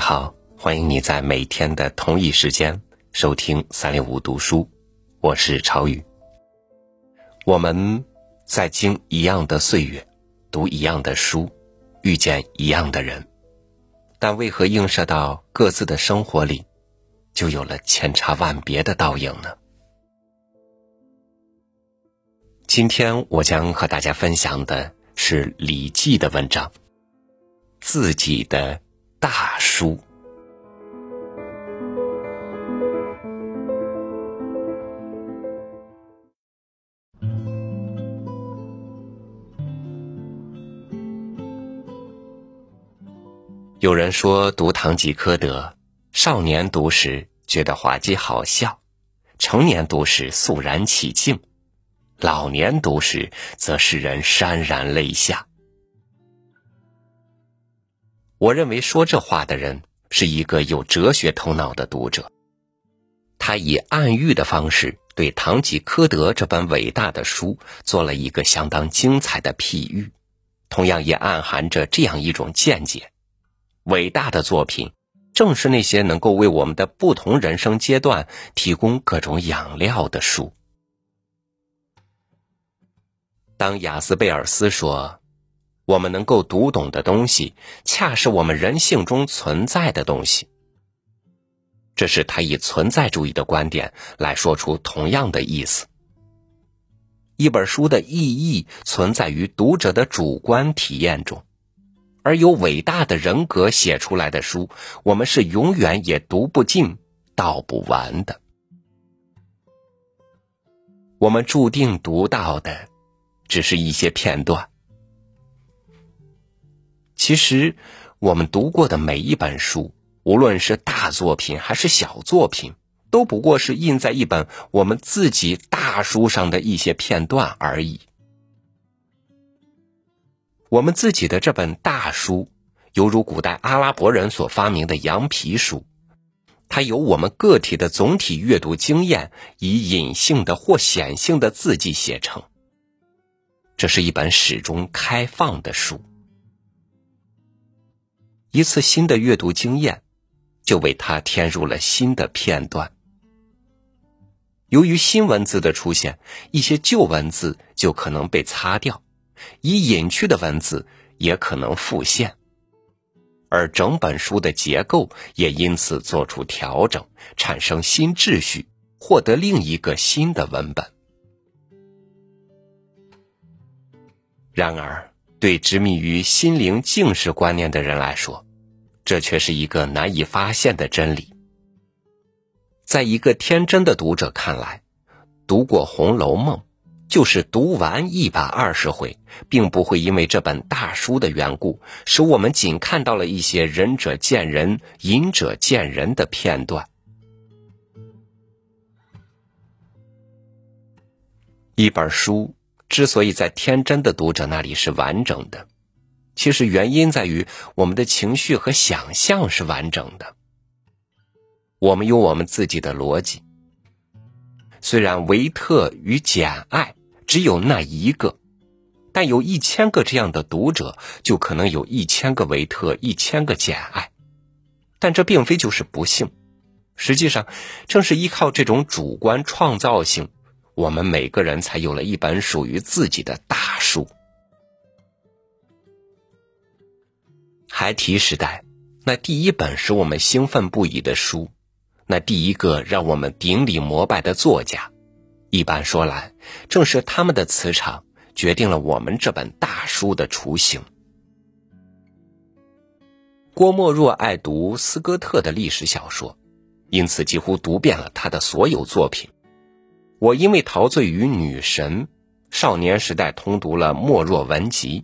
好，欢迎你在每天的同一时间收听三六五读书，我是朝宇。我们在经一样的岁月，读一样的书，遇见一样的人，但为何映射到各自的生活里，就有了千差万别的倒影呢？今天我将和大家分享的是《礼记》的文章，自己的大书。有人说读《堂吉诃德》，少年读时觉得滑稽好笑，成年读时肃然起敬。老年读时，则使人潸然泪下。我认为说这话的人是一个有哲学头脑的读者，他以暗喻的方式对《堂吉诃德》这本伟大的书做了一个相当精彩的譬喻，同样也暗含着这样一种见解：伟大的作品，正是那些能够为我们的不同人生阶段提供各种养料的书。当雅斯贝尔斯说：“我们能够读懂的东西，恰是我们人性中存在的东西。”这是他以存在主义的观点来说出同样的意思。一本书的意义存在于读者的主观体验中，而有伟大的人格写出来的书，我们是永远也读不尽、道不完的。我们注定读到的。只是一些片段。其实，我们读过的每一本书，无论是大作品还是小作品，都不过是印在一本我们自己大书上的一些片段而已。我们自己的这本大书，犹如古代阿拉伯人所发明的羊皮书，它由我们个体的总体阅读经验，以隐性的或显性的字迹写成。这是一本始终开放的书，一次新的阅读经验，就为它添入了新的片段。由于新文字的出现，一些旧文字就可能被擦掉，已隐去的文字也可能复现，而整本书的结构也因此做出调整，产生新秩序，获得另一个新的文本。然而，对执迷于心灵静识观念的人来说，这却是一个难以发现的真理。在一个天真的读者看来，读过《红楼梦》，就是读完一百二十回，并不会因为这本大书的缘故，使我们仅看到了一些仁者见仁、隐者见仁的片段。一本书。之所以在天真的读者那里是完整的，其实原因在于我们的情绪和想象是完整的。我们有我们自己的逻辑。虽然维特与简爱只有那一个，但有一千个这样的读者，就可能有一千个维特，一千个简爱。但这并非就是不幸，实际上正是依靠这种主观创造性。我们每个人才有了一本属于自己的大书。孩提时代，那第一本使我们兴奋不已的书，那第一个让我们顶礼膜拜的作家，一般说来，正是他们的磁场决定了我们这本大书的雏形。郭沫若爱读斯科特的历史小说，因此几乎读遍了他的所有作品。我因为陶醉于女神，少年时代通读了《莫若文集》，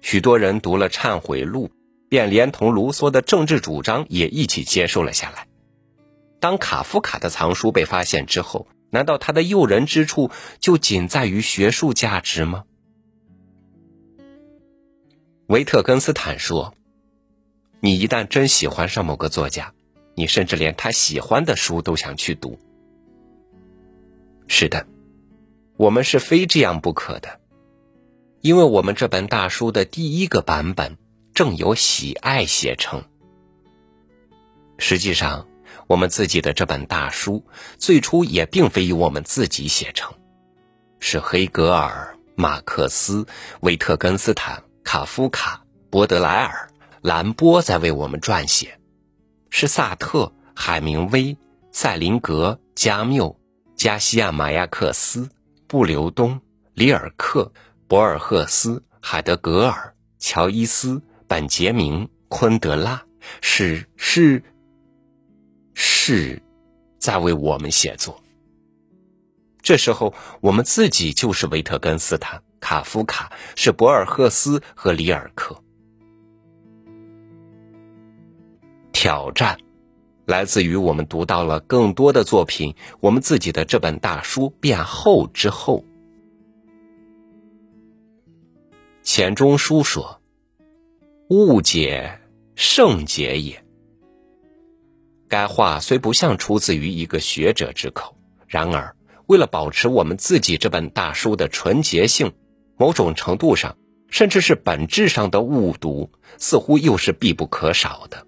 许多人读了《忏悔录》，便连同卢梭的政治主张也一起接受了下来。当卡夫卡的藏书被发现之后，难道他的诱人之处就仅在于学术价值吗？维特根斯坦说：“你一旦真喜欢上某个作家，你甚至连他喜欢的书都想去读。”是的，我们是非这样不可的，因为我们这本大书的第一个版本正由喜爱写成。实际上，我们自己的这本大书最初也并非由我们自己写成，是黑格尔、马克思、维特根斯坦、卡夫卡、波德莱尔、兰波在为我们撰写，是萨特、海明威、塞林格、加缪、加西亚马亚克斯、布留东、里尔克、博尔赫斯、海德格尔、乔伊斯、本杰明、昆德拉，是是。是，在为我们写作。这时候，我们自己就是维特根斯坦、卡夫卡，是博尔赫斯和里尔克。挑战来自于我们读到了更多的作品，我们自己的这本大书变厚之后。钱钟书说：“误解，圣洁也。”该话虽不像出自于一个学者之口，然而为了保持我们自己这本大书的纯洁性，某种程度上，甚至是本质上的误读，似乎又是必不可少的。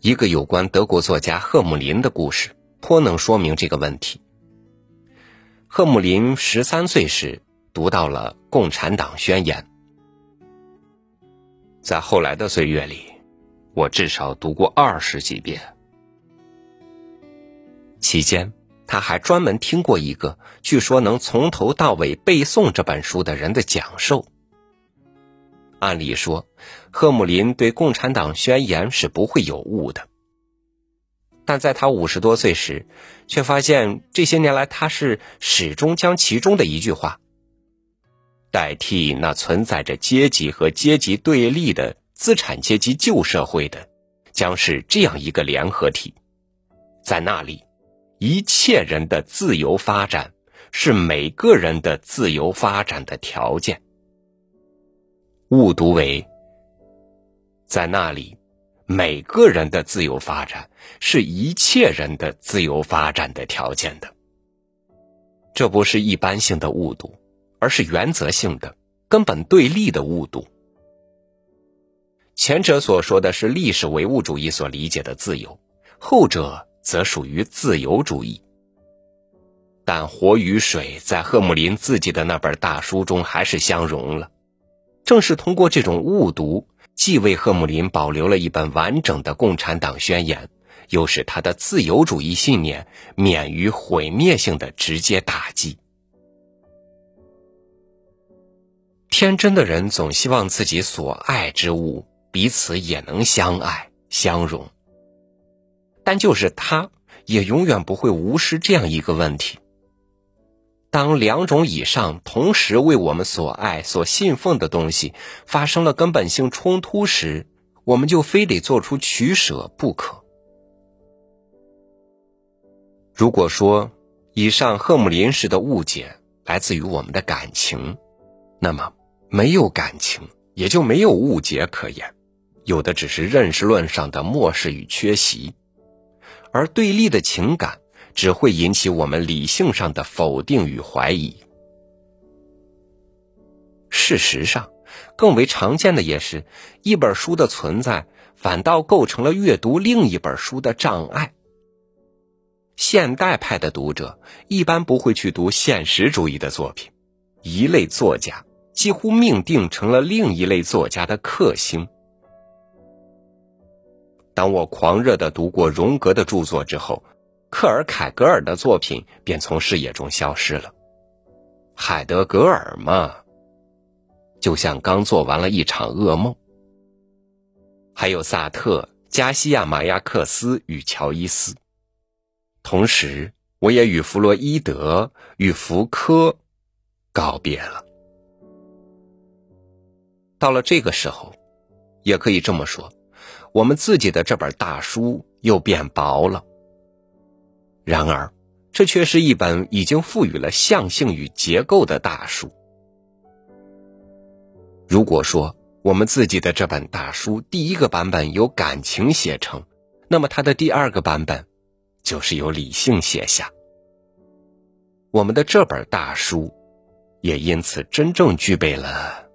一个有关德国作家赫姆林的故事，颇能说明这个问题。赫姆林十三岁时读到了《共产党宣言》，在后来的岁月里。我至少读过二十几遍。期间，他还专门听过一个据说能从头到尾背诵这本书的人的讲授。按理说，赫姆林对《共产党宣言》是不会有误的，但在他五十多岁时，却发现这些年来他是始终将其中的一句话代替那存在着阶级和阶级对立的。资产阶级旧社会的，将是这样一个联合体，在那里，一切人的自由发展是每个人的自由发展的条件。误读为，在那里，每个人的自由发展是一切人的自由发展的条件的。这不是一般性的误读，而是原则性的、根本对立的误读。前者所说的是历史唯物主义所理解的自由，后者则属于自由主义。但火与水在赫姆林自己的那本大书中还是相融了。正是通过这种误读，既为赫姆林保留了一本完整的《共产党宣言》，又使他的自由主义信念免于毁灭性的直接打击。天真的人总希望自己所爱之物。彼此也能相爱相容，但就是他，也永远不会无视这样一个问题：当两种以上同时为我们所爱、所信奉的东西发生了根本性冲突时，我们就非得做出取舍不可。如果说以上赫姆林式的误解来自于我们的感情，那么没有感情，也就没有误解可言。有的只是认识论上的漠视与缺席，而对立的情感只会引起我们理性上的否定与怀疑。事实上，更为常见的也是一本书的存在，反倒构成了阅读另一本书的障碍。现代派的读者一般不会去读现实主义的作品，一类作家几乎命定成了另一类作家的克星。当我狂热的读过荣格的著作之后，克尔凯格尔的作品便从视野中消失了。海德格尔嘛，就像刚做完了一场噩梦。还有萨特、加西亚马亚克斯与乔伊斯，同时我也与弗洛伊德、与福柯告别了。到了这个时候，也可以这么说。我们自己的这本大书又变薄了。然而，这却是一本已经赋予了象性与结构的大书。如果说我们自己的这本大书第一个版本由感情写成，那么它的第二个版本就是由理性写下。我们的这本大书也因此真正具备了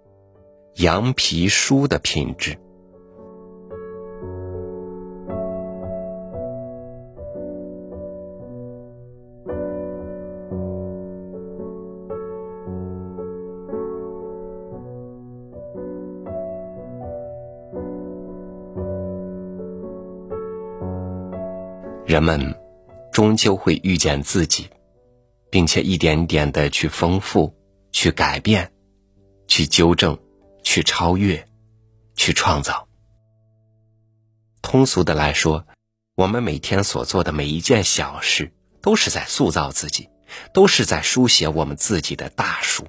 羊皮书的品质。人们终究会遇见自己，并且一点点的去丰富、去改变、去纠正、去超越、去创造。通俗的来说，我们每天所做的每一件小事，都是在塑造自己，都是在书写我们自己的大书。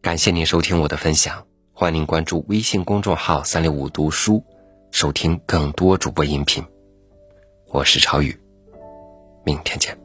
感谢您收听我的分享，欢迎您关注微信公众号“三六五读书”，收听更多主播音频。我是朝宇，明天见。